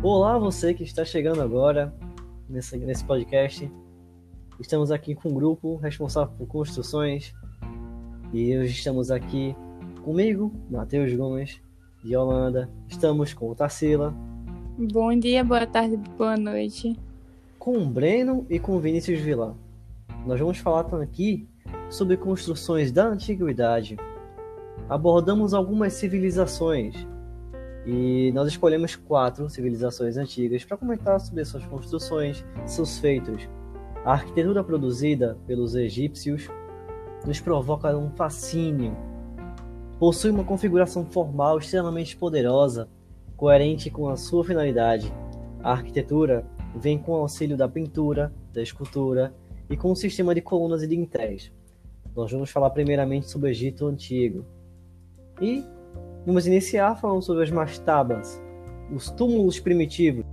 Olá, você que está chegando agora nesse, nesse podcast. Estamos aqui com um grupo responsável por construções e hoje estamos aqui comigo, Matheus Gomes, de Holanda. Estamos com o Tarsila. Bom dia, boa tarde, boa noite. Com o Breno e com o Vinícius Vilar. Nós vamos falar aqui sobre construções da antiguidade. Abordamos algumas civilizações e nós escolhemos quatro civilizações antigas para comentar sobre suas construções, seus feitos. A arquitetura produzida pelos egípcios nos provoca um fascínio. Possui uma configuração formal extremamente poderosa, coerente com a sua finalidade. A arquitetura vem com o auxílio da pintura, da escultura e com um sistema de colunas e dintéis. Nós vamos falar primeiramente sobre o Egito Antigo. E Vamos iniciar falando sobre as mastabas, os túmulos primitivos.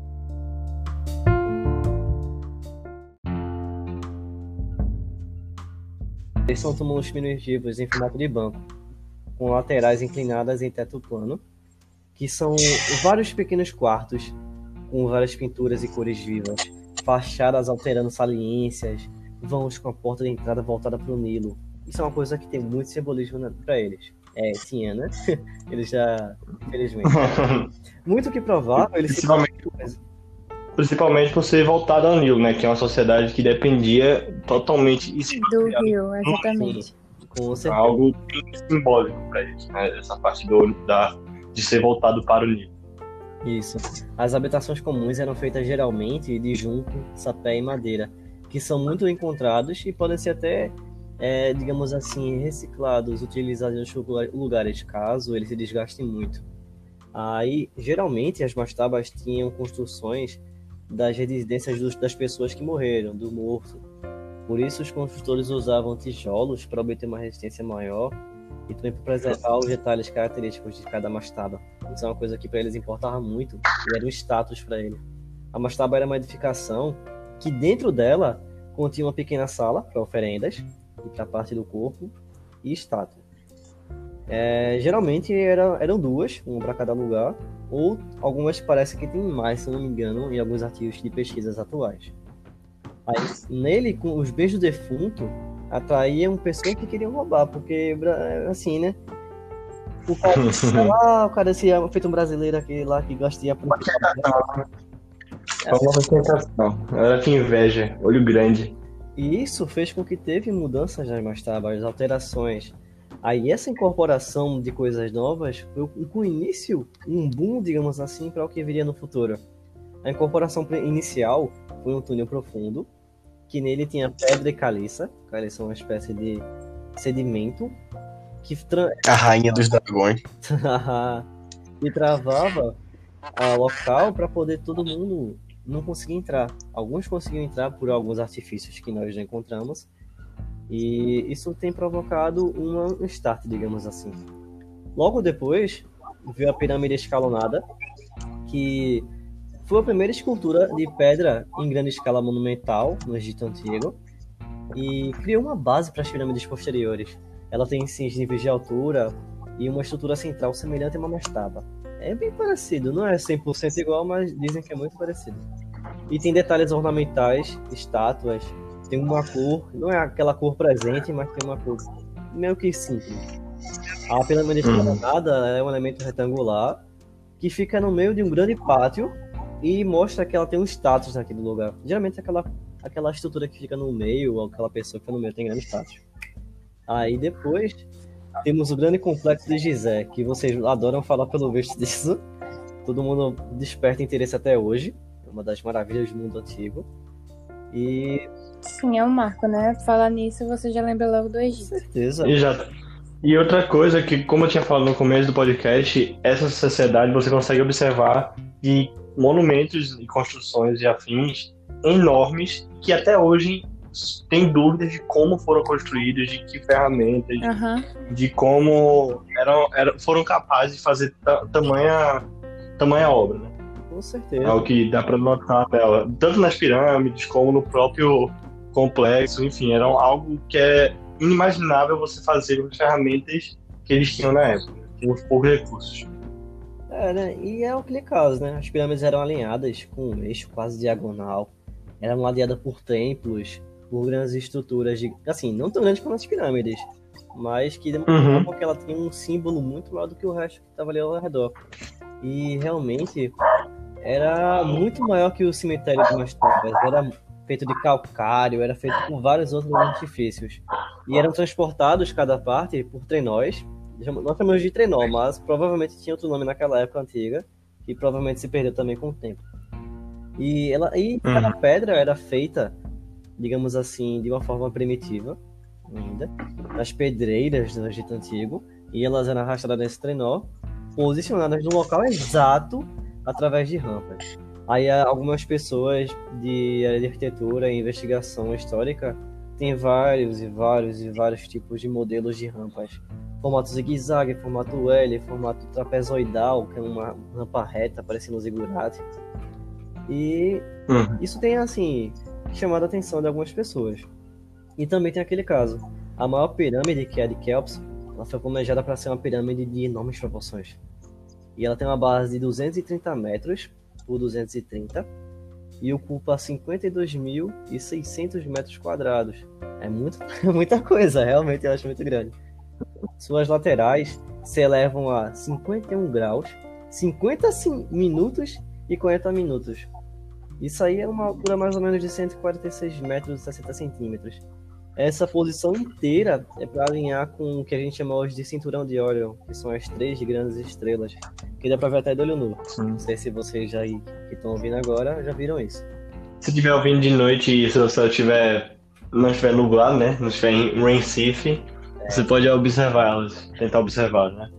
Eles são túmulos primitivos em formato de banco, com laterais inclinadas em teto plano, que são vários pequenos quartos com várias pinturas e cores vivas, fachadas alterando saliências, vãos com a porta de entrada voltada para o Nilo. Isso é uma coisa que tem muito simbolismo para eles é, tinha, né? Ele já, infelizmente. Muito que provável, ele principalmente, se... principalmente por ser voltado ao Nilo, né? Que é uma sociedade que dependia totalmente do Rio, exatamente. Com certeza. Algo simbólico para eles, né? Essa parte do, da, de ser voltado para o Nilo. Isso. As habitações comuns eram feitas geralmente de junco, sapé e madeira, que são muito encontrados e podem ser até é, digamos assim, reciclados, utilizados em lugares, caso eles se desgastem muito. Aí, geralmente, as mastabas tinham construções das residências dos, das pessoas que morreram, do morto. Por isso, os construtores usavam tijolos para obter uma resistência maior e também para preservar os detalhes característicos de cada mastaba. Isso é uma coisa que para eles importava muito e era um status para ele. A mastaba era uma edificação que dentro dela continha uma pequena sala para oferendas, para parte do corpo e estátua. É, geralmente era, eram duas, uma para cada lugar, ou algumas parece que tem mais, se não me engano, em alguns artigos de pesquisas atuais. Aí, nele, com os beijos defunto, atraíam pessoas que queriam roubar, porque, assim, né? O cara, lá, o cara se é feito um brasileiro aqui lá que gosta de aproveitar. Uma Era que inveja, olho grande. E isso fez com que teve mudanças nas mastabas, alterações. Aí essa incorporação de coisas novas foi com o início um boom, digamos assim, para o que viria no futuro. A incorporação inicial foi um túnel profundo, que nele tinha pedra e caliça. Caliça é uma espécie de sedimento que tra... a rainha dos dragões e travava o local para poder todo mundo não conseguia entrar. Alguns conseguiam entrar por alguns artifícios que nós já encontramos. E isso tem provocado um start, digamos assim. Logo depois, veio a pirâmide escalonada, que foi a primeira escultura de pedra em grande escala monumental no Egito Antigo e criou uma base para as pirâmides posteriores. Ela tem 6 níveis de altura e uma estrutura central semelhante a uma mastaba. É bem parecido, não é 100% igual, mas dizem que é muito parecido. E tem detalhes ornamentais, estátuas, tem uma cor, não é aquela cor presente, mas tem uma cor meio que simples. A pirâmide escalonada uhum. é um elemento retangular que fica no meio de um grande pátio e mostra que ela tem um status naquele lugar. Geralmente aquela, aquela estrutura que fica no meio, ou aquela pessoa que fica no meio tem grande status. Aí depois temos o grande complexo de Gizé, que vocês adoram falar pelo visto disso. Todo mundo desperta interesse até hoje. É uma das maravilhas do mundo antigo. E. Sim, é um marco, né? Falar nisso, você já lembra logo do Egito. Com certeza. Exato. E outra coisa que, como eu tinha falado no começo do podcast, essa sociedade você consegue observar de monumentos e construções e afins enormes que até hoje tem dúvidas de como foram construídos, de que ferramentas, uhum. de como eram, eram, foram capazes de fazer tamanha, tamanha obra. Né? Com certeza. É o que dá para notar dela, tanto nas pirâmides como no próprio complexo, enfim, era algo que é inimaginável você fazer com as ferramentas que eles tinham na época, com os poucos recursos. É, né? E é aquele caso, né? As pirâmides eram alinhadas com um eixo quase diagonal, eram ladeadas por templos, por grandes estruturas de. Assim, não tão grandes como as pirâmides, mas que demonstravam Uhum. que ela tinha um símbolo muito maior do que o resto que estava ali ao redor. E realmente era muito maior que o cemitério de Mastrovas. Era feito de calcário, era feito por vários outros artifícios. E eram transportados cada parte por trenós. Nós chamamos de trenó, mas provavelmente tinha outro nome naquela época antiga, e provavelmente se perdeu também com o tempo. E, ela, e cada pedra era feita, digamos assim, de uma forma primitiva, ainda, nas pedreiras do Egito Antigo, e elas eram arrastadas nesse trenó, posicionadas no local exato através de rampas. Aí há algumas pessoas de arquitetura e investigação histórica têm vários e vários e vários tipos de modelos de rampas. Formato zigue-zague, formato L, formato trapezoidal, que é uma rampa reta, parecendo um zigurate. E Uhum. isso tem, assim, chamado a atenção de algumas pessoas. E também tem aquele caso. A maior pirâmide, que é a de Kelps, ela foi planejada para ser uma pirâmide de enormes proporções. E ela tem uma base de 230 metros por 230 e ocupa 52.600 metros quadrados. É muito, muita coisa, realmente eu acho muito grande. Suas laterais se elevam a 51 graus, 50 sim- minutos e 40 minutos. Isso aí é uma altura mais ou menos de 146 metros e 60 centímetros. Essa posição inteira é para alinhar com o que a gente chama hoje de cinturão de Orion, que são as três grandes estrelas, que dá para ver até do olho nu. Sim. Não sei se vocês já aí que estão ouvindo agora já viram isso. Se estiver ouvindo de noite e se céu tiver, não estiver nublado, né? Não estiver em Recife, você pode observar elas, tentar observar, né?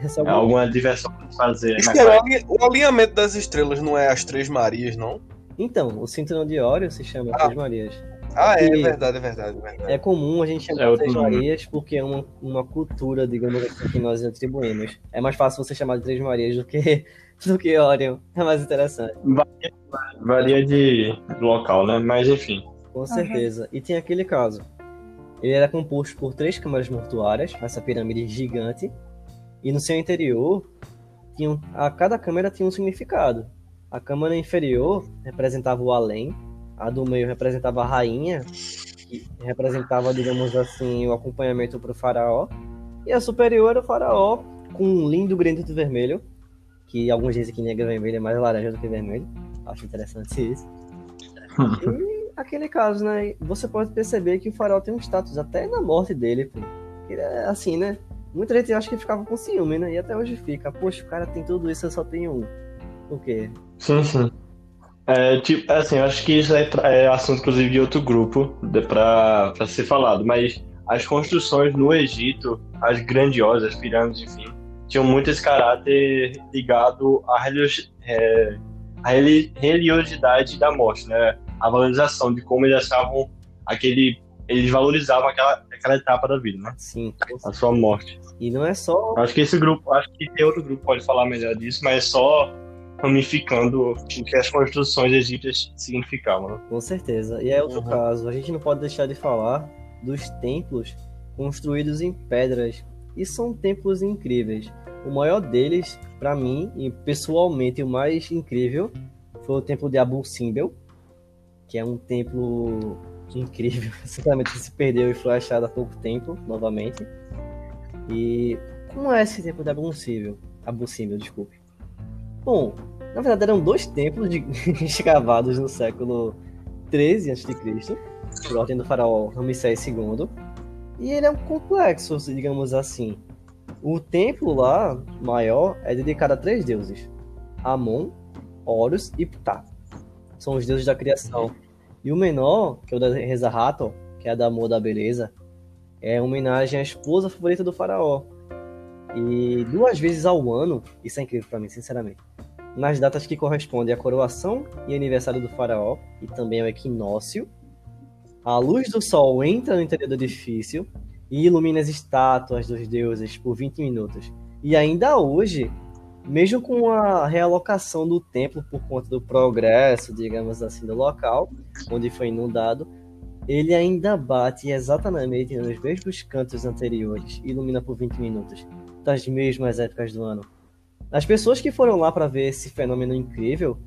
Essa É alguma diversão pra fazer. Isso na que é o alinhamento das estrelas não é as Três Marias, não? Então, o cinturão de Orion se chama Ah. Três Marias. Ah, é, E- verdade, é verdade, é verdade. É comum a gente chamar É de outro Três nome. Marias porque é uma, uma cultura, digamos assim, que nós atribuímos. É mais fácil você chamar de Três Marias do que, do que Orion. É mais interessante. Varia de local, né? Mas enfim. Com certeza. E tem aquele caso. Ele era composto por três câmaras mortuárias, essa pirâmide gigante, e no seu interior, tinham, a cada câmara tinha um significado. A câmara inferior representava o além, a do meio representava a rainha, que representava, digamos assim, o acompanhamento para o faraó, e a superior era o faraó, com um lindo grito vermelho, que alguns dizem que nega vermelho é mais laranja do que vermelho. Acho interessante isso. E aquele caso, né? Você pode perceber que o farol tem um status até na morte dele, pô. Ele é assim, né? Muita gente acha que ficava com ciúme, né? E até hoje fica. Poxa, o cara tem tudo isso, eu só tenho um. Por quê? Sim, sim. É, tipo, assim, eu acho que isso é, é assunto, inclusive, de outro grupo pra ser falado, mas as construções no Egito, as grandiosas, as pirâmides, enfim, tinham muito esse caráter ligado à é, à reli- religiosidade da morte, né? A valorização de como eles achavam aquele. Eles valorizavam aquela, aquela etapa da vida, né? Sim. A sua morte. E não é só. Acho que esse grupo, acho que tem outro grupo que pode falar melhor disso, mas é só ramificando o que as construções egípcias significavam. Né? Com certeza. E é outro Uhum. caso. A gente não pode deixar de falar dos templos construídos em pedras. E são templos incríveis. O maior deles, pra mim, e pessoalmente o mais incrível, foi o templo de Abu Simbel, que é um templo incrível. Sinceramente, se perdeu e foi achado há pouco tempo, novamente. E como é esse templo de Abu Simbel? Abu Simbel, desculpe. Bom, na verdade eram dois templos de- escavados no século 13 a.C., por ordem do faraó Ramsés II. E ele é um complexo, digamos assim. O templo lá, maior, é dedicado a três deuses: Amon, Horus e Ptah. São os deuses da criação. E o menor, que é o da Reza Hathor, que é da amor da beleza, é homenagem à esposa favorita do faraó. E duas vezes ao ano, isso é incrível pra mim, sinceramente. Nas datas que correspondem à coroação e aniversário do faraó, e também ao equinócio, a luz do sol entra no interior do edifício e ilumina as estátuas dos deuses por 20 minutos. E ainda hoje, mesmo com a realocação do templo por conta do progresso, digamos assim, do local, onde foi inundado, ele ainda bate exatamente nos mesmos cantos anteriores ilumina por 20 minutos, das mesmas épocas do ano. As pessoas que foram lá para ver esse fenômeno incrível,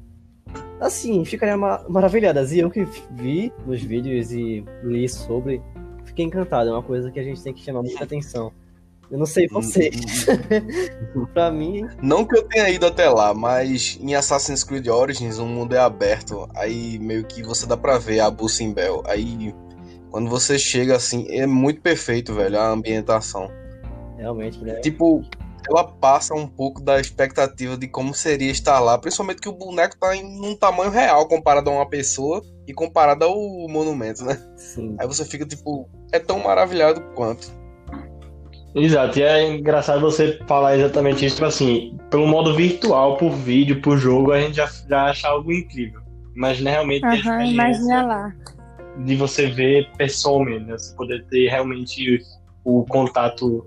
assim, ficariam ma- maravilhadas. E eu que vi nos vídeos e li sobre, fiquei encantado. É uma coisa que a gente tem que chamar muita atenção. Eu não sei vocês. pra mim, Não que eu tenha ido até lá, mas em Assassin's Creed Origins o mundo é aberto. Aí meio que você dá pra ver a Bussimbel. Aí quando você chega assim, é muito perfeito, velho, a ambientação. realmente, né? Tipo, ela passa um pouco da expectativa de como seria estar lá, principalmente que o boneco tá em um tamanho real comparado a uma pessoa e comparado ao monumento, né? Sim. Aí você fica tipo, é tão maravilhado quanto. Exato, e é engraçado você falar exatamente isso, tipo assim, pelo modo virtual, por vídeo, por jogo, a gente já, já acha algo incrível. Imagina realmente a Aham, experiência imagina lá. de você ver pessoalmente, né? Você poder ter realmente o contato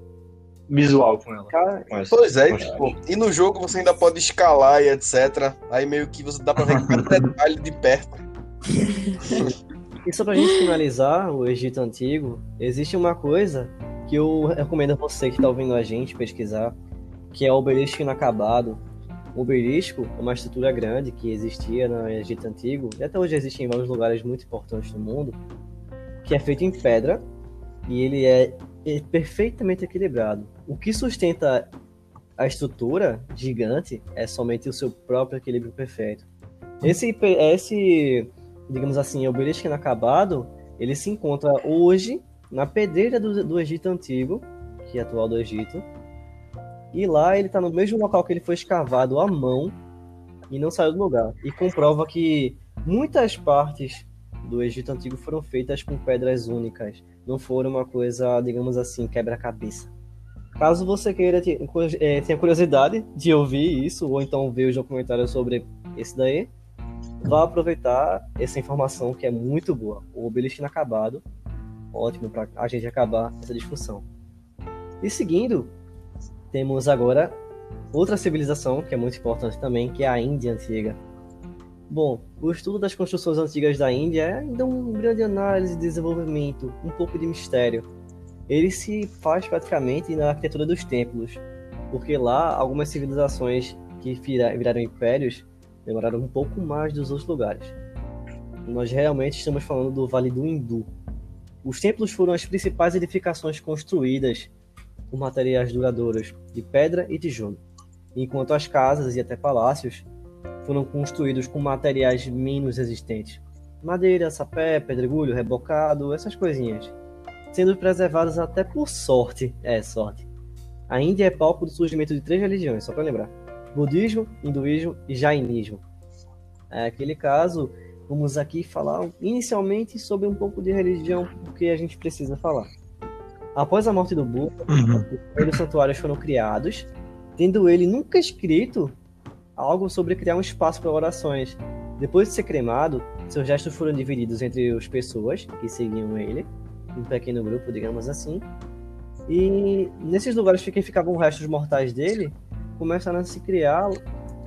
visual com ela. Cara, essa- Pois é, e, tipo, e no jogo você ainda pode escalar e etc. Aí meio que você dá pra ver cada detalhe de perto. E só pra gente finalizar o Egito Antigo, existe uma coisa que eu recomendo a você que tá ouvindo a gente pesquisar, que é o obelisco inacabado. O obelisco é uma estrutura grande que existia no Egito Antigo, e até hoje existe em vários lugares muito importantes do mundo, que é feito em pedra, e ele é é perfeitamente equilibrado. O que sustenta a estrutura gigante é somente o seu próprio equilíbrio perfeito. Esse, esse digamos assim, obelisco inacabado, ele se encontra hoje na pedreira do, do Egito Antigo, que é atual do Egito. E lá ele está no mesmo local que ele foi escavado à mão e não saiu do lugar. E comprova que muitas partes do Egito Antigo foram feitas com pedras únicas. Não foram uma coisa, digamos assim, quebra-cabeça. Caso você queira eh, tenha curiosidade de ouvir isso, ou então ver os documentários sobre esse daí, vá aproveitar essa informação que é muito boa. O obelisco inacabado, ótimo para a gente acabar essa discussão. E seguindo, temos agora outra civilização que é muito importante também, que é a Índia Antiga. Bom, o estudo das construções antigas da Índia é ainda um grande análise de desenvolvimento, um pouco de mistério. Ele se faz praticamente na arquitetura dos templos, porque lá algumas civilizações que vira- viraram impérios demoraram um pouco mais dos outros lugares. Nós realmente estamos falando do Vale do Hindu. Os templos foram as principais edificações construídas com materiais duradouros de pedra e tijolo, enquanto as casas e até palácios foram construídos com materiais menos resistentes. Madeira, sapé, pedregulho, rebocado, essas coisinhas. Sendo preservadas até por sorte. É, sorte. A Índia é palco do surgimento de três religiões, só para lembrar budismo, hinduísmo e jainismo. É aquele caso, vamos aqui falar inicialmente sobre um pouco de religião, porque a gente precisa falar. Após a morte do Buda, Uhum. os primeiros santuários foram criados, tendo ele nunca escrito algo sobre criar um espaço para orações. Depois de ser cremado, seus restos foram divididos entre as pessoas que seguiam ele, um pequeno grupo, digamos assim. E nesses lugares que ficavam restos mortais dele, começaram a se criar,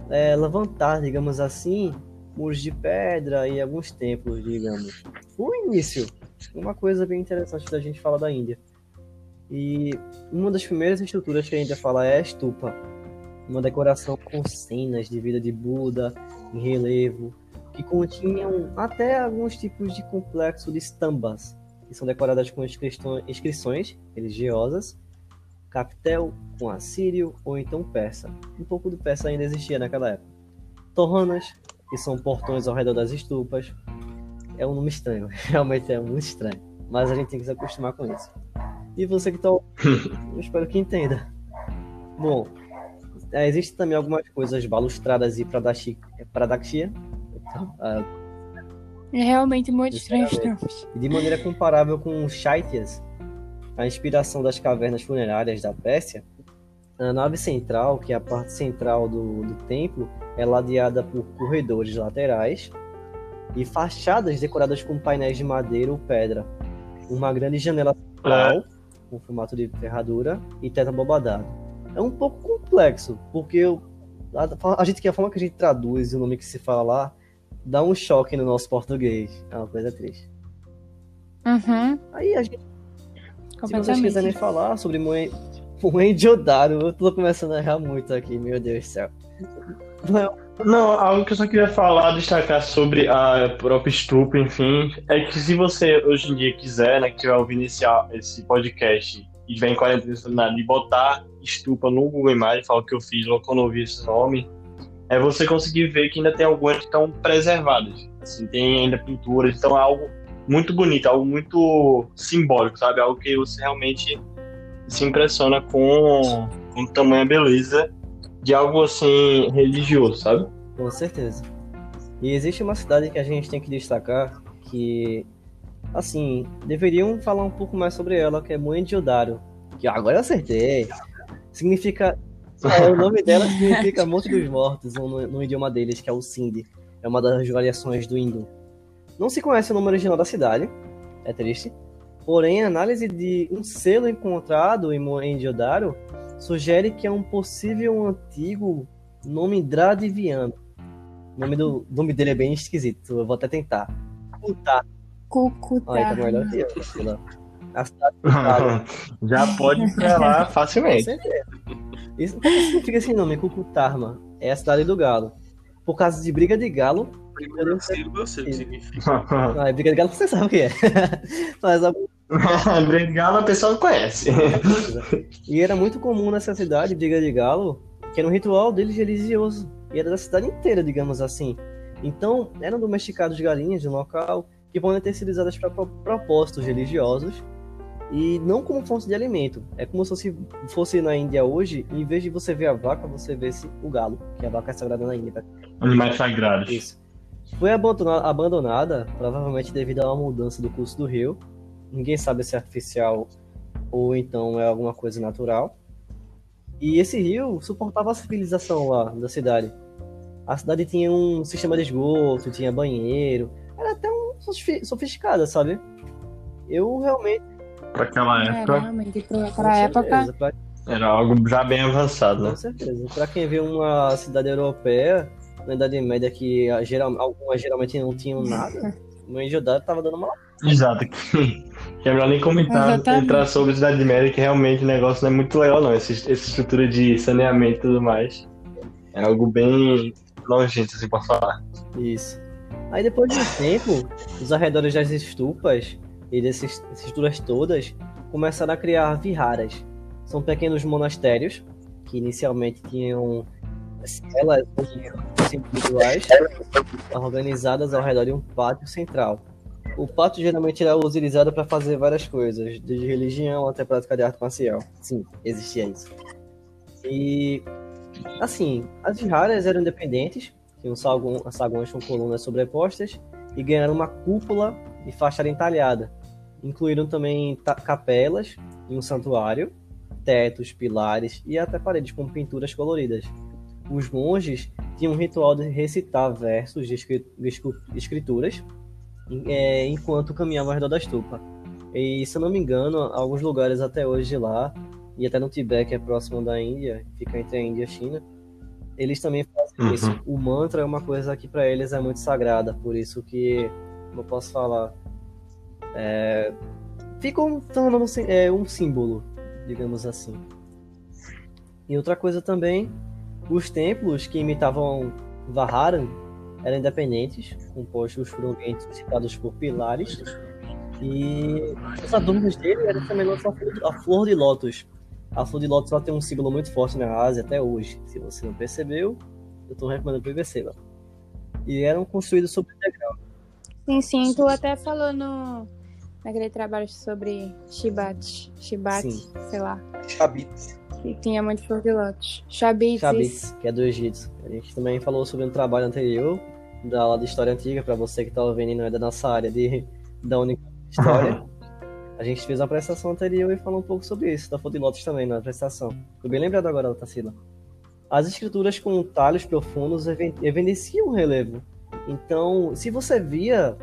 é, levantar, digamos assim, muros de pedra e alguns templos, digamos. O início, uma coisa bem interessante da gente falar da Índia. E uma das primeiras estruturas que a Índia fala é a estupa, uma decoração com cenas de vida de Buda em relevo, que continham até alguns tipos de complexo de stambas, que são decoradas com inscrições, religiosas, capitel com assírio ou então persa. Um pouco do persa ainda existia naquela época. Torranas, que são portões ao redor das estupas. É um nome estranho, realmente é muito estranho. Mas a gente tem que se acostumar com isso. E você que está eu espero que entenda. Bom, é, existem também algumas coisas balustradas e pradaxia. Então, ah, É realmente muito estranho Sinceramente. nomes. e de maneira comparável com os Shaityas, a inspiração das cavernas funerárias da Pérsia, a nave central, que é a parte central do, do templo, é ladeada por corredores laterais e fachadas decoradas com painéis de madeira ou pedra. Uma grande janela central, com formato de ferradura, e teto abobadado. É um pouco complexo, porque eu- a, a gente que a forma que a gente traduz o nome que se fala lá dá um choque no nosso português. É uma coisa triste. Uhum, Aí a gente se vocês quiserem falar sobre moe... Mohenjo-Daro, eu tô começando a errar muito aqui, meu Deus do céu. Não, Não, algo que eu só queria falar, destacar sobre a própria estupa, enfim, é que se você hoje em dia quiser, né, que tiver ouvindo esse, esse podcast e tiver em quarentena nada, e botar estupa no Google Imagens, falar o que eu fiz logo quando eu vi esse nome, é você conseguir ver que ainda tem algumas que estão preservadas. Assim, tem ainda pinturas, então é algo muito bonito, algo muito simbólico, sabe? Algo que você realmente se impressiona com, com tamanha beleza de algo assim religioso, sabe? Com certeza. E existe uma cidade que a gente tem que destacar que, assim, deveriam falar um pouco mais sobre ela, que é Mohenjo-Daro. Que agora eu acertei. Significa. é, o nome dela significa Monte dos Mortos, no, no idioma deles, que é o Sindhi. É uma das variações do hindu. Não se conhece o nome original da cidade, é triste. Porém, a análise de um selo encontrado em Mohenjo-Daro sugere que é um possível antigo nome dradiviano. O nome, do, o nome dele é bem esquisito, eu vou até tentar. Kuta. Cucutá. Olha, tá melhor que eu. sei lá. A cidade do Daro. Já pode ir pra lá facilmente. Isso, como significa esse nome, Cucutarma? É a cidade do galo. Por causa de briga de galo. Eu sei o que significa. Ah, briga de galo você sabe o que é. Mas a Briga de galo a pessoa conhece. E era muito comum nessa cidade, briga de galo, que era um ritual deles religioso. E era da cidade inteira, digamos assim. Então, eram domesticados galinhas de um local que podem ter sido usadas para propósitos religiosos e não como fonte de alimento. É como se fosse, fosse na Índia hoje, em vez de você ver a vaca, você vê o galo, que a vaca é sagrada na Índia. Animais sagrados. Isso. Foi abandona- abandonada, provavelmente devido a uma mudança do curso do rio. Ninguém sabe se é artificial ou então é alguma coisa natural. E esse rio suportava a civilização lá da cidade. A cidade tinha um sistema de esgoto, tinha banheiro. Era até um sofi- sofisticada, sabe? Eu realmente. Pra aquela É, época, realmente, pra, pra época. pra- era algo já bem avançado, né? Com certeza. Pra quem vê uma cidade europeia, na Idade Média, que geral, algumas geralmente não tinham nada, o Enjodado tava dando uma. Exato. Que é melhor nem comentar, Exatamente. entrar sobre a Cidade Média, que realmente o negócio não é muito legal, não. Essa, essa estrutura de saneamento e tudo mais. É algo bem nojento, assim, posso falar. Isso. Aí depois de um tempo, os arredores das estupas e dessas estruturas todas começaram a criar viharas. São pequenos monastérios que inicialmente tinham celas individuais organizadas ao redor de um pátio central. O pátio geralmente era utilizado para fazer várias coisas, desde religião até prática de arte marcial. Sim, existia isso. E assim, as viharas eram independentes, tinham saguões com colunas sobrepostas e ganharam uma cúpula e fachada entalhada. Incluíram também ta- capelas e um santuário, tetos, pilares e até paredes com pinturas coloridas. Os monges tinham um ritual de recitar versos de escrituras é, enquanto caminhavam ao redor da estupa. E se eu não me engano, alguns lugares até hoje lá, e até no Tibete, que é próximo da Índia, fica entre a Índia e a China, eles também fazem Uhum. isso. O mantra é uma coisa que para eles é muito sagrada, por isso que, como eu posso falar, é, fica um, tornando um, é, um símbolo, digamos assim. E outra coisa também, os templos que imitavam Vaharan eram independentes, compostos por ambientes citados por pilares, e os adornos dele eram semelhantes à flor, de lótus. A flor de lótus ela tem um símbolo muito forte na Ásia até hoje. Se você não percebeu, eu estou recomendando que você perceba. E eram construídos sobre degrau. Sim, sim, tu até falou no, naquele trabalho sobre Shibate. Shibate, Sim. sei lá. Chabit. Que tinha muito flor de lótus. Shabit. Chabits, que é do Egito. A gente também falou sobre um trabalho anterior, da aula de história antiga, para você que está ouvindo e não é da nossa área de, da única história. A gente fez uma apresentação anterior e falou um pouco sobre isso, da Lótus também na apresentação. Tô bem lembrado agora, Tarsila. As escrituras com talhos profundos evi- evidenciam o relevo. Então, se você via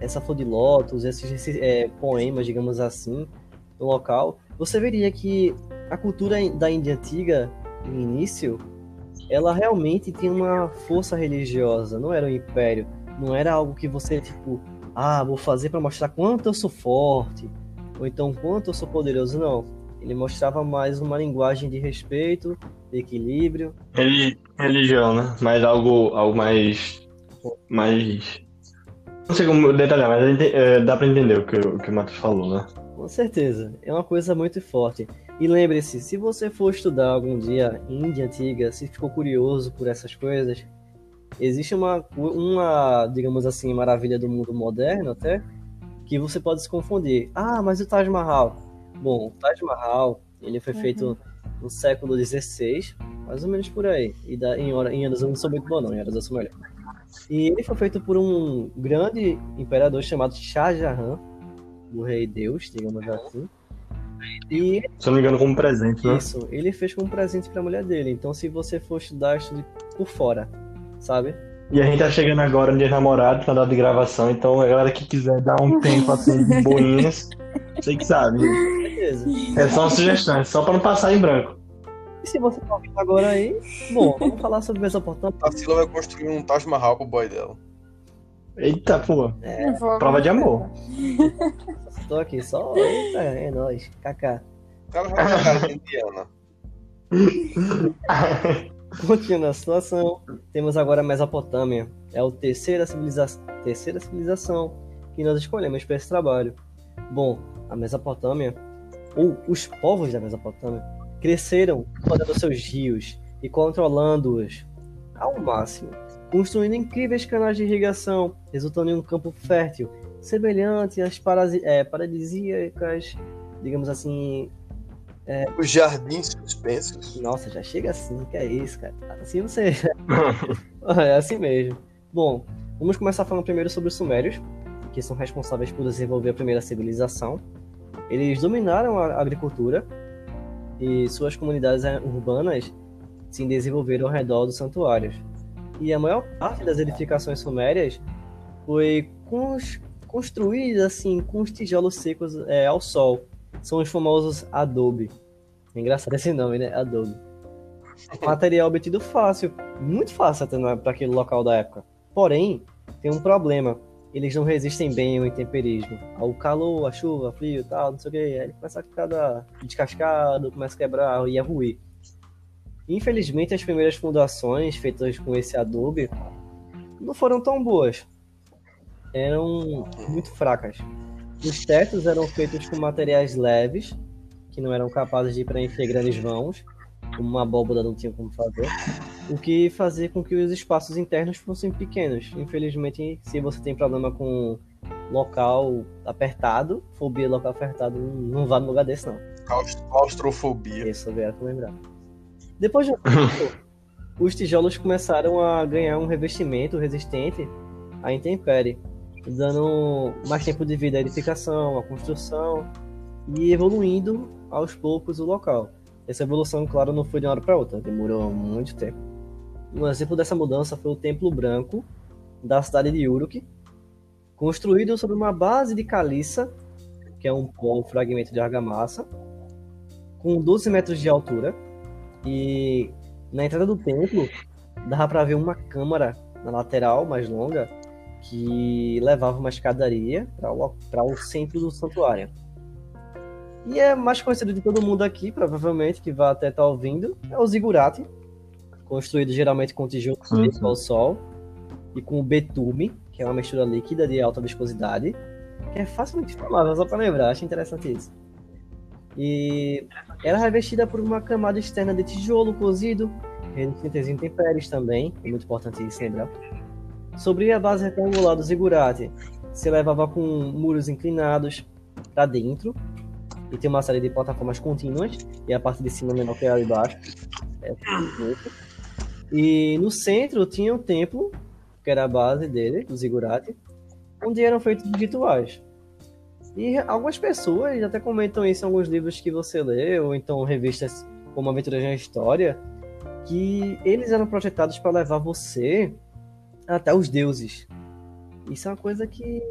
essa Flor de Lótus, esses, esses, é, poemas, digamos assim, no local, você veria que a cultura da Índia antiga, no início, ela realmente tinha uma força religiosa, não era um império, não era algo que você, tipo, ah, vou fazer para mostrar quanto eu sou forte, ou então quanto eu sou poderoso, não. Ele mostrava mais uma linguagem de respeito, de equilíbrio. Reli- religião, né? Mas algo, algo mais. Mais. Não sei como detalhar, mas é, dá pra entender o que, o que o Matheus falou, né? Com certeza, é uma coisa muito forte. E lembre-se, se você for estudar algum dia Índia antiga, se ficou curioso por essas coisas, existe uma, uma, digamos assim, maravilha do mundo moderno até, que você pode se confundir. Ah, mas o Taj Mahal? Bom, o Taj Mahal, ele foi feito no século XVI, mais ou menos por aí. E da, em, hora, em anos eu não sou muito bom não, em horas eu sou melhor. E ele foi feito por um grande imperador chamado Shah Jahan, do rei Deus, digamos assim. E Se eu não me engano, como presente, né? isso, ele fez como presente pra mulher dele. Então, se você for estudar, estude por fora, sabe? E a gente tá chegando agora no dia namorado, na data de gravação, então a galera que quiser dar um tempo assim de boinhas, sei que sabe. Beleza. É só uma sugestão, é só pra não passar em branco. Se você tá ouvindo agora aí, bom, vamos falar sobre Mesopotâmia. A Sila vai construir um Taj Mahal pro boy dela. Eita, pô. É, Prova de amor. tô aqui só. Eita, é nóis. Kaká. O cara vai na cara de Indiana. Continuando a situação, temos agora a Mesopotâmia. É a terceira, civiliza... terceira civilização que nós escolhemos para esse trabalho. Bom, a Mesopotâmia, ou os povos da Mesopotâmia, cresceram explorando seus rios e controlando-os ao máximo, construindo incríveis canais de irrigação, resultando em um campo fértil, semelhante às é, paradisíacas, digamos assim, Os jardins suspensos. nossa, já chega assim, que é isso, cara. Assim você. é assim mesmo. Bom, vamos começar falando primeiro sobre os Sumérios, que são responsáveis por desenvolver a primeira civilização. Eles dominaram a agricultura e suas comunidades urbanas se desenvolveram ao redor dos santuários. E a maior parte das edificações sumérias foi cons- construída assim com os tijolos secos é, ao sol. São os famosos adobe. É engraçado esse nome, né? Adobe. Material obtido fácil, muito fácil até para aquele local da época. Porém, tem um problema. Eles não resistem bem ao intemperismo. Ao calor, à chuva, frio tal, não sei o que. Aí ele começa a ficar descascado, começa a quebrar e a ruir. Infelizmente, as primeiras fundações feitas com esse adobe não foram tão boas. Eram muito fracas. Os tetos eram feitos com materiais leves, que não eram capazes de preencher grandes vãos, como uma abóboda não tinha como fazer, o que fazia com que os espaços internos fossem pequenos. Infelizmente, se você tem problema com local apertado, fobia local apertado, não vá no lugar desse não. Claus- Claustrofobia. Isso, eu pra lembrar. Depois de um tempo, os tijolos começaram a ganhar um revestimento resistente à intempérie, dando mais tempo de vida à edificação, à construção e evoluindo aos poucos o local. Essa evolução, claro, não foi de uma hora para outra, demorou muito tempo. Um exemplo dessa mudança foi o Templo Branco da cidade de Uruk, construído sobre uma base de caliça, que é um pó, um fragmento de argamassa, com 12 metros de altura. E na entrada do templo dava para ver uma câmara na lateral mais longa que levava uma escadaria para o, centro do santuário. E é mais conhecido de todo mundo aqui, provavelmente, que vai até estar ouvindo, é o zigurate, construído geralmente com tijolo Sim, feito sim. ao sol e com betume, que é uma mistura líquida de alta viscosidade, que é facilmente inflamável, só para lembrar, acho interessante isso. E era revestida por uma camada externa de tijolo cozido, resistente às intempéries também, é muito importante isso lembrar. Sobre a base retangular do zigurate, se levava com muros inclinados para dentro, e tem uma série de plataformas contínuas, e a parte de cima menor que a de baixo. É, muito. E no centro tinha um templo, que era a base dele, do zigurate, onde eram feitos os rituais. E algumas pessoas até comentam isso em alguns livros que você lê, ou então revistas como Aventuras na História, que eles eram projetados para levar você até os deuses. Isso é uma coisa que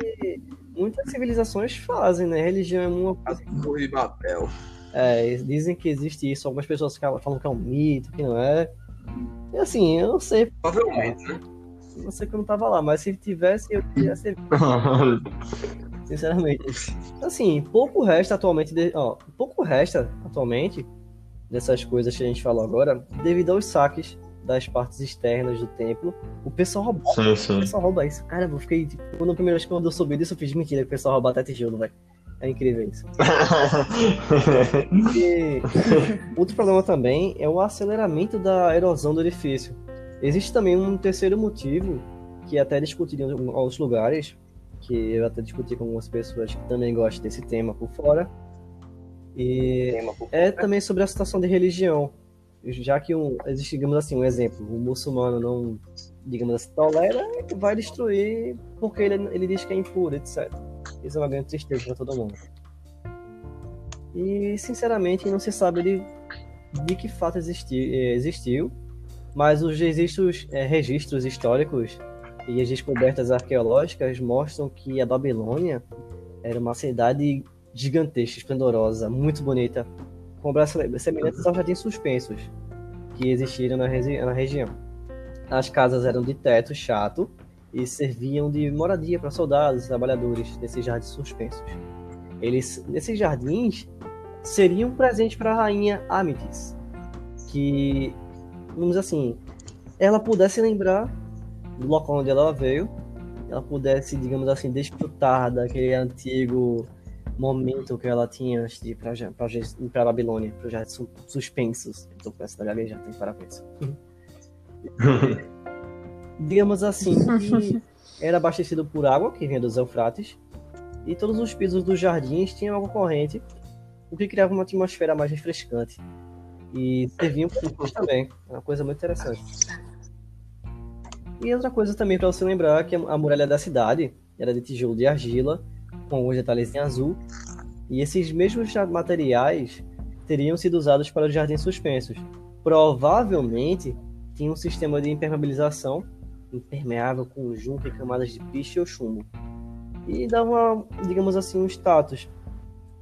muitas civilizações fazem, né? Religião é uma torres de Babel. é, dizem que existe isso, algumas pessoas falam que é um mito, que não é. E assim, eu não sei, Provavelmente, né? não sei que eu não tava lá, mas se tivesse, eu teria ser. Sinceramente. Assim, pouco resta atualmente. De... Ó, pouco resta atualmente dessas coisas que a gente falou agora, devido aos saques das partes externas do templo. O pessoal rouba. Sim, sim. O pessoal rouba isso. Cara, eu fiquei. Tipo, quando a primeira vez que eu soube disso, eu fiz mentira que o pessoal rouba até tijolo, velho. É incrível isso. E outro problema também é o aceleramento da erosão do edifício. Existe também um terceiro motivo, que até discutido em alguns lugares, que eu até discuti com algumas pessoas que também gostam desse tema por fora. E é também sobre a situação de religião. Já que um, existe, digamos assim, um exemplo, o muçulmano não, digamos assim, tolera, vai destruir porque ele, ele diz que é impuro, etc. Isso é uma grande tristeza para todo mundo. E, sinceramente, não se sabe de, de que fato existi, eh, existiu, mas os registros, eh, registros históricos e as descobertas arqueológicas mostram que a Babilônia era uma cidade gigantesca, esplendorosa, muito bonita, com semelhantes aos jardins suspensos que existiram na, regi na região. As casas eram de teto chato e serviam de moradia para soldados e trabalhadores desses jardins suspensos. Eles, nesses jardins, seriam um presente para a rainha Amitis, que, vamos assim, ela pudesse lembrar do local onde ela veio, ela pudesse, digamos assim, desfrutar daquele antigo momento que ela tinha antes de ir para a Babilônia, projetos suspensos. Estou com essa da gaguejar, tem parabéns. digamos assim, que era abastecido por água que vinha dos Eufrates, e todos os pisos dos jardins tinham água corrente, o que criava uma atmosfera mais refrescante. E serviam para também, uma coisa muito interessante. E outra coisa também para você lembrar que a muralha da cidade era de tijolo de argila, com alguns detalhes em azul, e esses mesmos materiais teriam sido usados para os jardins suspensos. Provavelmente tinha um sistema de impermeabilização impermeável com junco e camadas de piche ou chumbo. E dava, digamos assim, um status.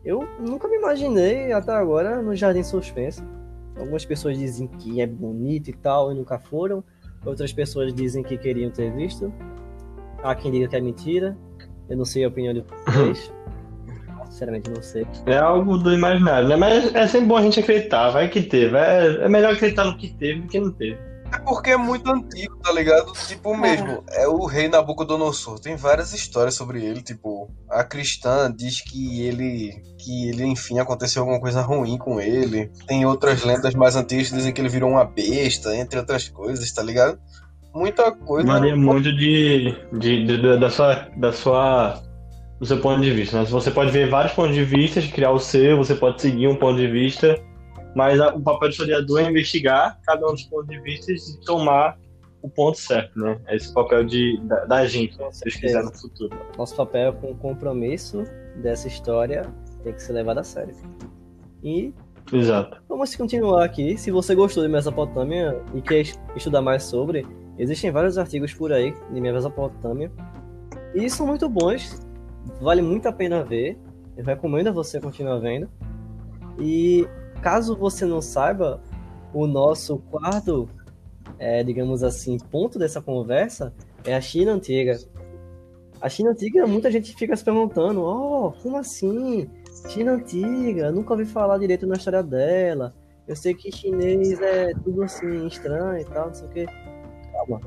Eu nunca me imaginei até agora no Jardim Suspenso. Algumas pessoas dizem que é bonito e tal e nunca foram. Outras pessoas dizem que queriam ter visto. Há quem diga que é mentira. Eu não sei a opinião de vocês. Sinceramente, não sei. É algo do imaginário, né? Mas é sempre bom a gente acreditar. Vai que teve. É, é melhor acreditar no que teve do que não teve. É porque é muito antigo, tá ligado? Tipo mesmo, é o rei Nabucodonosor. Tem várias histórias sobre ele, tipo, a cristã diz que ele que ele enfim aconteceu alguma coisa ruim com ele. Tem outras lendas mais antigas que dizem que ele virou uma besta, entre outras coisas, tá ligado? Muita coisa. Varia muito de, de, de, da sua da sua do seu ponto de vista, né? Você pode ver vários pontos de vista, criar o seu, você pode seguir um ponto de vista mas a, o papel do historiador é investigar cada um dos pontos de vista e tomar o ponto certo, né? Esse é o papel de, da, da gente, né? pesquisar no futuro. Nosso papel com o compromisso dessa história tem que ser levado a sério. E Exato. Vamos continuar aqui. Se você gostou de Mesopotâmia e quer estudar mais sobre, existem vários artigos por aí de Mesopotâmia. E são muito bons. Vale muito a pena ver. Eu recomendo a você continuar vendo. E caso você não saiba, o nosso quarto, é, digamos assim, ponto dessa conversa é a China antiga. A China antiga, muita gente fica se perguntando: oh, como assim? China antiga, nunca ouvi falar direito na história dela. Eu sei que chinês é tudo assim estranho e tal, não sei o que. Calma.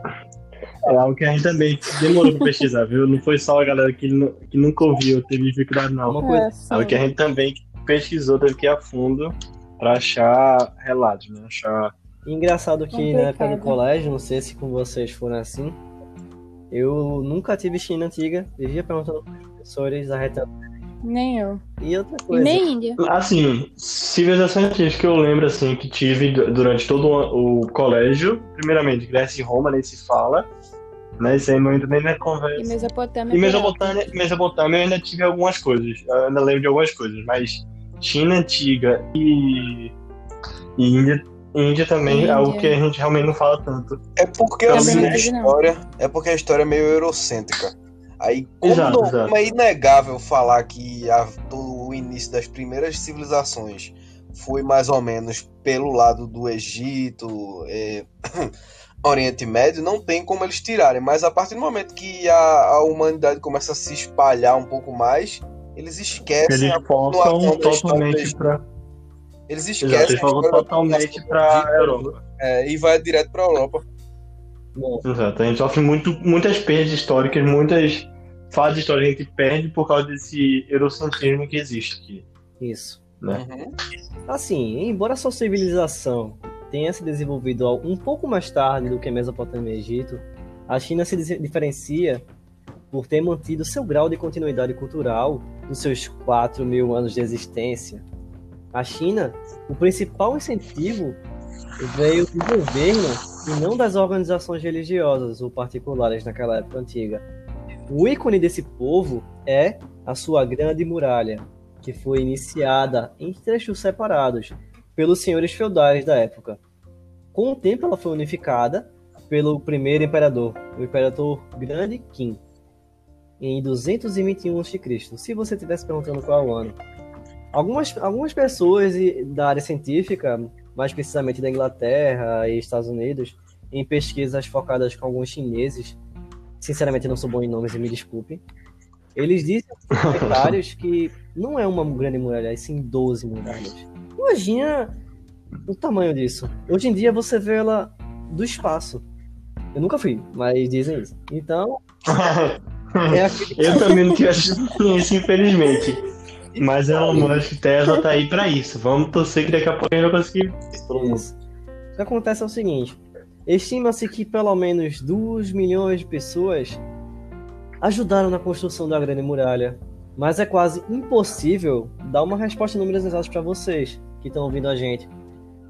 É algo que a gente também demorou pra pesquisar, viu? Não foi só a galera que, que nunca ouviu, teve dificuldade, não. Uma coisa... É, algo que a gente também pesquisou, teve que ir a fundo para achar relatos, né? Achar. Engraçado que na época do colégio, não sei se com vocês foram assim, eu nunca tive China antiga, vivia perguntando para os professores a reta. Nem eu. E outra coisa. Nem Índia. Assim, civilizações antigas que eu lembro, assim, que tive durante todo o colégio, primeiramente, Grécia e Roma, nem se fala, né? Isso aí não entra nem na conversa. E Mesopotâmia. E Mesopotâmia, Mesopotâmia eu ainda tive algumas coisas, eu ainda lembro de algumas coisas, mas China antiga e, e Índia, Índia também Índia. é algo que a gente realmente não fala tanto. É porque assim, a história, é porque a história é meio eurocêntrica. Aí, como, exato, não, exato. é inegável falar que a, o início das primeiras civilizações foi mais ou menos pelo lado do Egito, é, Oriente Médio, não tem como eles tirarem. Mas a partir do momento que a, a humanidade começa a se espalhar um pouco mais, eles esquecem Eles a voltam totalmente pra. Eles Exato, esquecem eles a da totalmente indígena, Europa. é, e vai direto pra Europa. Bom, Exato, a gente sofre muito, muitas perdas históricas, muitas fases históricas que a gente perde por causa desse eurocentrismo que existe aqui. isso. Né? Uhum. Assim, embora a sua civilização tenha se desenvolvido um pouco mais tarde do que a Mesopotâmia e Egito, a China se diferencia por ter mantido seu grau de continuidade cultural nos seus 4 mil anos de existência. A China, o principal incentivo veio do governo e não das organizações religiosas ou particulares naquela época antiga. O ícone desse povo é a sua grande muralha, que foi iniciada em trechos separados pelos senhores feudais da época. Com o tempo, ela foi unificada pelo primeiro imperador, o imperador Grande Qin, em 221 a.C. Se você estivesse perguntando qual é o ano. Algumas, algumas pessoas da área científica, mais precisamente da Inglaterra e Estados Unidos, em pesquisas focadas com alguns chineses, sinceramente não sou bom em nomes e me desculpem, eles dizem comentários que não é uma grande muralha, e sim 12 muralhas. Imagina o tamanho disso. Hoje em dia você vê ela do espaço. Eu nunca fui, mas dizem isso. Então, Eu também não tive essa experiência, infelizmente. Mas Elon Musk Tesla tá aí pra isso. Vamos torcer que daqui a pouco a gente vai conseguir. Isso. O que acontece é o seguinte: estima-se que pelo menos 2 milhões de pessoas ajudaram na construção da Grande Muralha, mas é quase impossível dar uma resposta em números exatos para vocês que estão ouvindo a gente,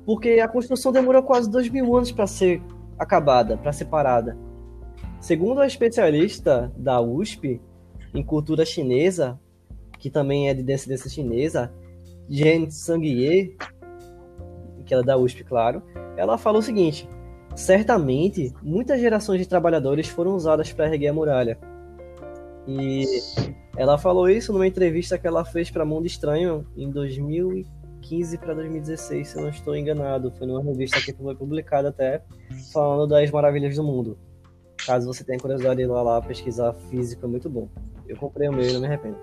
porque a construção demorou quase 2 mil anos para ser acabada, para ser parada. Segundo a especialista da USP em cultura chinesa, que também é de descendência chinesa, Jen Sang-ye, que ela é da USP, claro, ela fala o seguinte: certamente muitas gerações de trabalhadores foram usadas para erguer a muralha. E ela falou isso numa entrevista que ela fez para Mundo Estranho em 2015 para 2016, se eu não estou enganado. Foi numa revista que foi publicada até, falando das maravilhas do mundo. Caso você tenha curiosidade de ir lá, lá pesquisar físico, é muito bom. Eu comprei o meu e não me arrependo.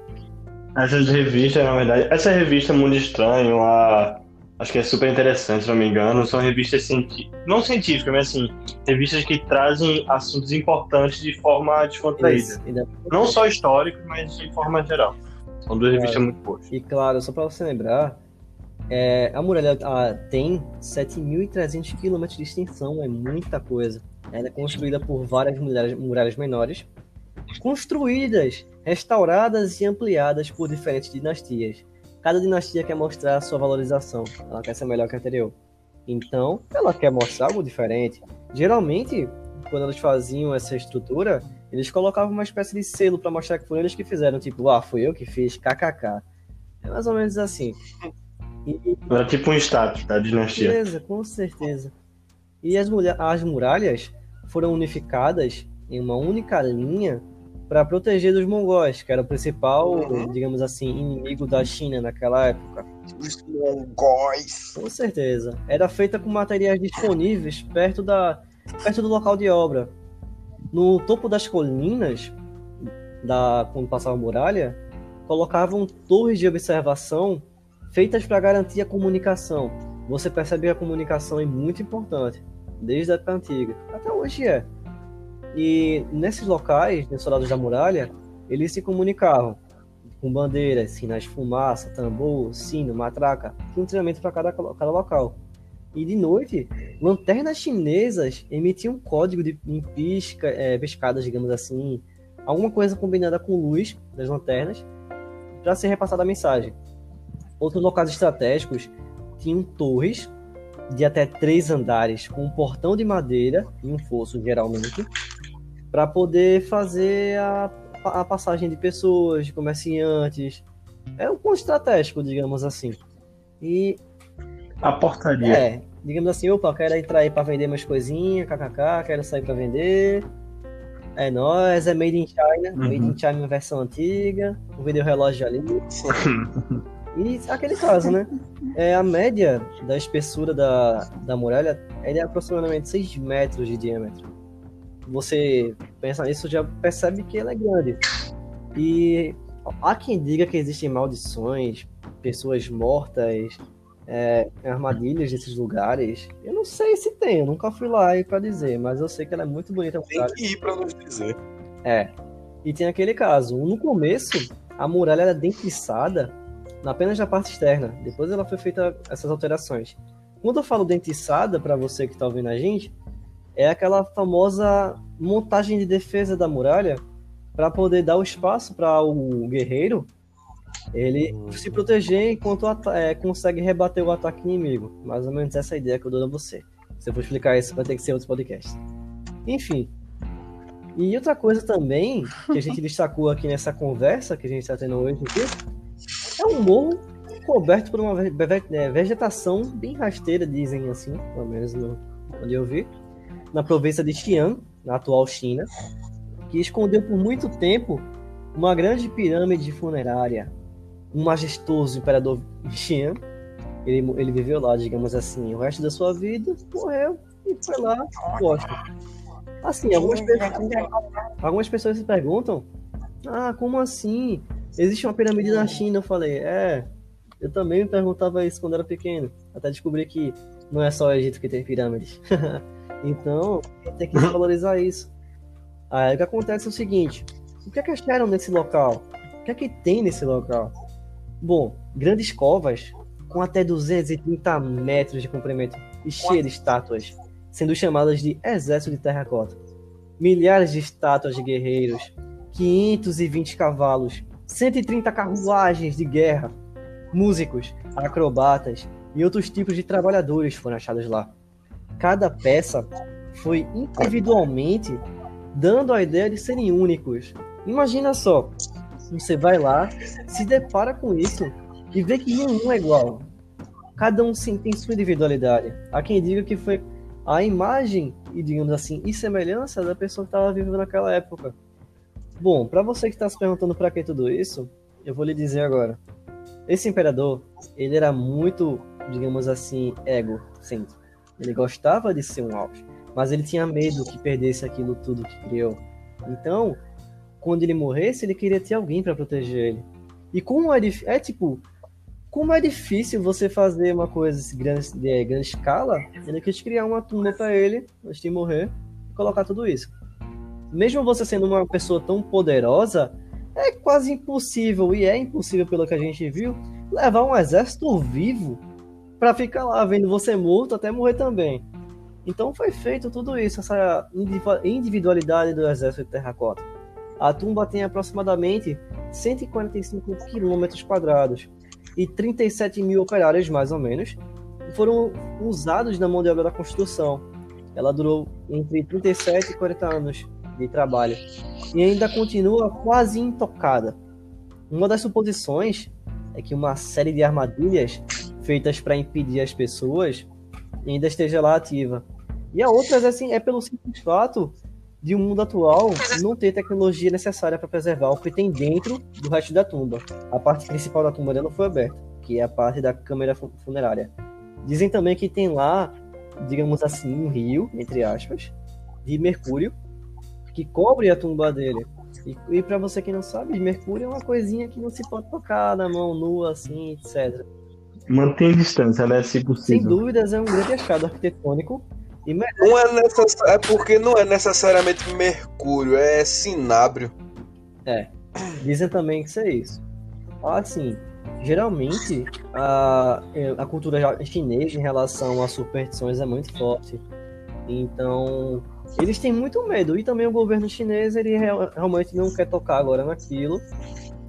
Essas revistas, na verdade, essa revista Mundo Estranho, a, acho que é super interessante, se não me engano, são revistas científicas, não científicas, mas assim, revistas que trazem assuntos importantes de forma descontraída. Isso, Não só históricos, mas de forma geral. São duas revistas muito boas. E claro, só para você lembrar, é, a muralha ah, tem 7.300 quilômetros de extensão, é muita coisa. Ela é construída por várias muralhas, muralhas menores, construídas, restauradas e ampliadas por diferentes dinastias. Cada dinastia quer mostrar a sua valorização, ela quer ser melhor que a anterior. Então, ela quer mostrar algo diferente. Geralmente, quando eles faziam essa estrutura, eles colocavam uma espécie de selo para mostrar que foram eles que fizeram, tipo, ah, fui eu que fiz, kkk. É mais ou menos assim. E, Era tipo um status da dinastia. Beleza, com certeza. E as, as muralhas foram unificadas em uma única linha para proteger dos mongóis, que era o principal, Uhum. digamos assim, inimigo da China naquela época. Os mongóis. Com certeza. Era feita com materiais disponíveis perto, da, perto do local de obra. No topo das colinas, da, quando passava a muralha, colocavam torres de observação feitas para garantir a comunicação. Você percebe que a comunicação é muito importante, desde a época antiga, até hoje é. E nesses locais, nos soldados da muralha, eles se comunicavam com bandeiras, sinais de fumaça, tambor, sino, matraca, tinha um treinamento para cada, cada local. E de noite, lanternas chinesas emitiam um código de em pisca, é, digamos assim, alguma coisa combinada com luz das lanternas para ser repassada a mensagem. Outros locais estratégicos tinham torres de até três andares com um portão de madeira e um fosso, geralmente, para poder fazer a, a passagem de pessoas, de comerciantes. É um ponto estratégico, digamos assim. E A portaria. é, digamos assim, opa, quero entrar aí pra vender umas coisinhas, kkk, quero sair pra vender. É nóis, é Made in China, Uhum. Made in China versão antiga, um vídeo relógio ali. E aquele caso, né? É, a média da espessura da, da muralha é aproximadamente 6 metros de diâmetro. Você pensa nisso, já percebe que ela é grande. E há quem diga que existem maldições, pessoas mortas, é, armadilhas desses lugares. Eu não sei se tem, eu nunca fui lá para dizer, mas eu sei que ela é muito bonita. Tem que ir para nos dizer. É. E tem aquele caso. No começo, a muralha era dentiçada apenas na parte externa. Depois ela foi feita essas alterações. Quando eu falo dentiçada, para você que está ouvindo a gente, é aquela famosa montagem de defesa da muralha para poder dar o espaço para o guerreiro ele uhum. se proteger enquanto é, consegue rebater o ataque inimigo. Mais ou menos essa é ideia que eu dou a você. Se eu for explicar isso, vai ter que ser outro podcast. Enfim. E outra coisa também que a gente destacou aqui nessa conversa que a gente está tendo hoje aqui, é um morro coberto por uma é, vegetação bem rasteira, dizem assim, pelo menos no, onde eu vi, na província de Xi'an, na atual China, que escondeu por muito tempo uma grande pirâmide funerária um majestoso imperador Xian. Ele, ele viveu lá, digamos assim, o resto da sua vida, morreu e foi lá, gosta. Assim, algumas pessoas, algumas pessoas se perguntam: ah, como assim? Existe uma pirâmide na China? Eu falei: é, eu também me perguntava isso quando era pequeno, até descobrir que não é só o Egito que tem pirâmides. então, tem que valorizar isso. Aí o que acontece é o seguinte: o que é que acharam nesse local? O que é que tem nesse local? Bom, grandes covas com até 230 metros de comprimento e cheias de estátuas, sendo chamadas de exército de terracota. Milhares de estátuas de guerreiros, 520 cavalos, 130 carruagens de guerra, músicos, acrobatas e outros tipos de trabalhadores foram achados lá. Cada peça foi individualmente dando a ideia de serem únicos. Imagina só, você vai lá, se depara com isso e vê que nenhum é igual. Cada um sim tem sua individualidade. Há quem diga que foi a imagem e, digamos assim, e semelhança da pessoa que estava vivendo naquela época. Bom, para você que está se perguntando para que tudo isso, eu vou lhe dizer agora. Esse imperador, ele era muito, digamos assim, egocêntrico. Ele gostava de ser um auge, mas ele tinha medo que perdesse aquilo tudo que criou. Então, quando ele morresse, ele queria ter alguém para proteger ele. E como é, é tipo, como é difícil você fazer uma coisa de grande, de grande escala, ele quis criar uma tumba para ele antes de morrer e colocar tudo isso. Mesmo você sendo uma pessoa tão poderosa, é quase impossível, e é impossível pelo que a gente viu, levar um exército vivo para ficar lá vendo você morto até morrer também. Então foi feito tudo isso, essa individualidade do exército de terracota. A tumba tem aproximadamente 145 quilômetros quadrados e 37 mil operários, mais ou menos, foram usados na mão de obra da construção. Ela durou entre 37 e 40 anos de trabalho e ainda continua quase intocada. Uma das suposições é que uma série de armadilhas feitas para impedir as pessoas ainda esteja lá ativa. E a outra assim, é pelo simples fato de um mundo atual não ter tecnologia necessária para preservar o que tem dentro do resto da tumba. A parte principal da tumba não foi aberta, que é a parte da câmara funerária. Dizem também que tem lá, digamos assim, um rio, entre aspas, de mercúrio, que cobre a tumba dele. E, e para você que não sabe, mercúrio é uma coisinha que não se pode tocar na mão nua, assim, etc. Mantém distância, né? Se possível. Sem dúvidas, é um grande achado arquitetônico não é, necess... é porque não é necessariamente mercúrio, é cinábrio. É. Dizem também que isso é isso. Assim, geralmente a, a cultura chinesa em relação às superstições é muito forte. Então, eles têm muito medo. E também o governo chinês, ele realmente não quer tocar agora naquilo.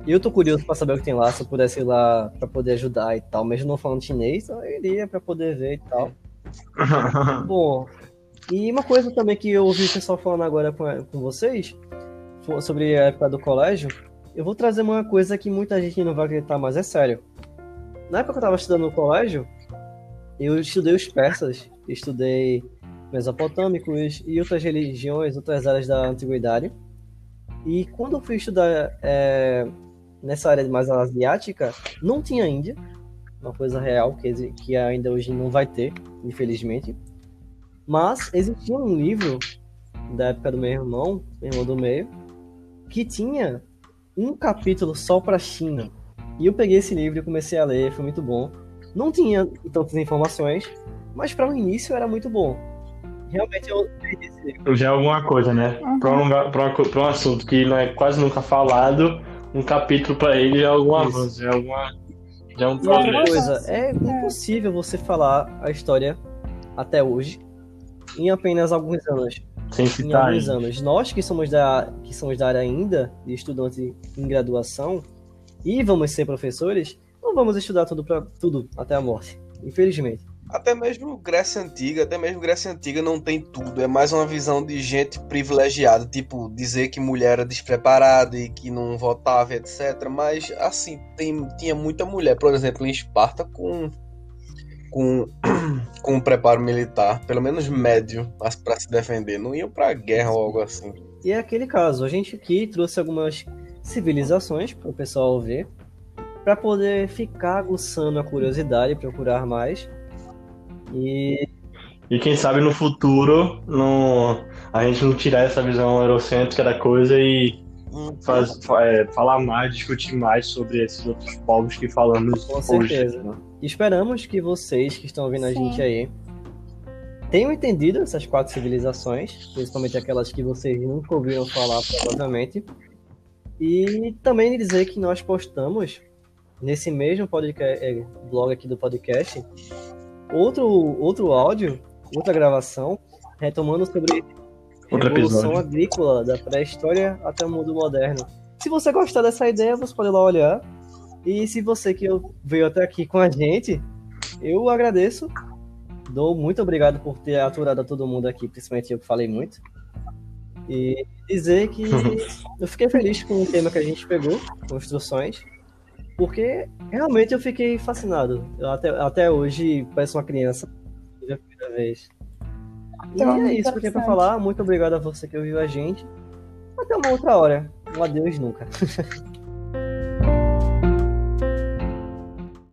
E eu tô curioso para saber o que tem lá, se eu pudesse ir lá para poder ajudar e tal. Mesmo não falando chinês, eu iria para poder ver e tal. Bom, e uma coisa também que eu ouvi o pessoal falando agora com, com vocês, sobre a época do colégio, eu vou trazer uma coisa que muita gente não vai acreditar, mas é sério. Na época que eu estava estudando no colégio, eu estudei os persas, estudei mesopotâmicos e outras religiões, outras áreas da antiguidade. E quando eu fui estudar é, nessa área mais asiática, não tinha Índia, uma coisa real que, que ainda hoje não vai ter, infelizmente. Mas existia um livro da época do meu irmão, meu irmão do meio, que tinha um capítulo só para China. E eu peguei esse livro e comecei a ler, foi muito bom. Não tinha tantas informações, mas para o um início era muito bom. Realmente eu Já é alguma coisa, né? Uhum. Para um, um assunto que não é quase nunca falado, um capítulo para ele já é algum avanço, já é alguma. Já é um coisa, é impossível você falar a história até hoje em apenas alguns anos. Sem citar. Em alguns anos. Nós que somos da, que somos da área ainda, de estudantes em graduação, e vamos ser professores, não vamos estudar tudo, pra, tudo até a morte. Infelizmente. Até mesmo Grécia Antiga, até mesmo Grécia Antiga não tem tudo. É mais uma visão de gente privilegiada, tipo, dizer que mulher era despreparada e que não votava, etc. Mas, assim, tem, tinha muita mulher, por exemplo, em Esparta, com com, com um preparo militar, pelo menos médio, para se defender. Não iam para guerra ou algo assim. E é aquele caso. A gente aqui trouxe algumas civilizações para o pessoal ver, para poder ficar aguçando a curiosidade e procurar mais. E e quem sabe no futuro não, a gente não tirar essa visão eurocêntrica da coisa e faz, é, falar mais, discutir mais sobre esses outros povos que falamos Com certeza. Hoje. Esperamos que vocês que estão ouvindo Sim. a gente aí tenham entendido essas quatro civilizações, principalmente aquelas que vocês nunca ouviram falar, provavelmente. E também dizer que nós postamos nesse mesmo podcast, é, blog aqui do podcast outro, outro áudio, outra gravação, retomando sobre Outro Revolução episódio. Agrícola, da pré-história até o mundo moderno. Se você gostar dessa ideia, você pode ir lá olhar. E se você que veio até aqui com a gente, eu agradeço. Dou muito obrigado por ter aturado a todo mundo aqui, principalmente eu que falei muito. E dizer que eu fiquei feliz com o tema que a gente pegou, construções, porque realmente eu fiquei fascinado. Eu até, até hoje parece uma criança, pela primeira vez. E então, é isso que eu tenho pra falar. Muito obrigado a você que ouviu a gente. Até uma outra hora. Um adeus nunca.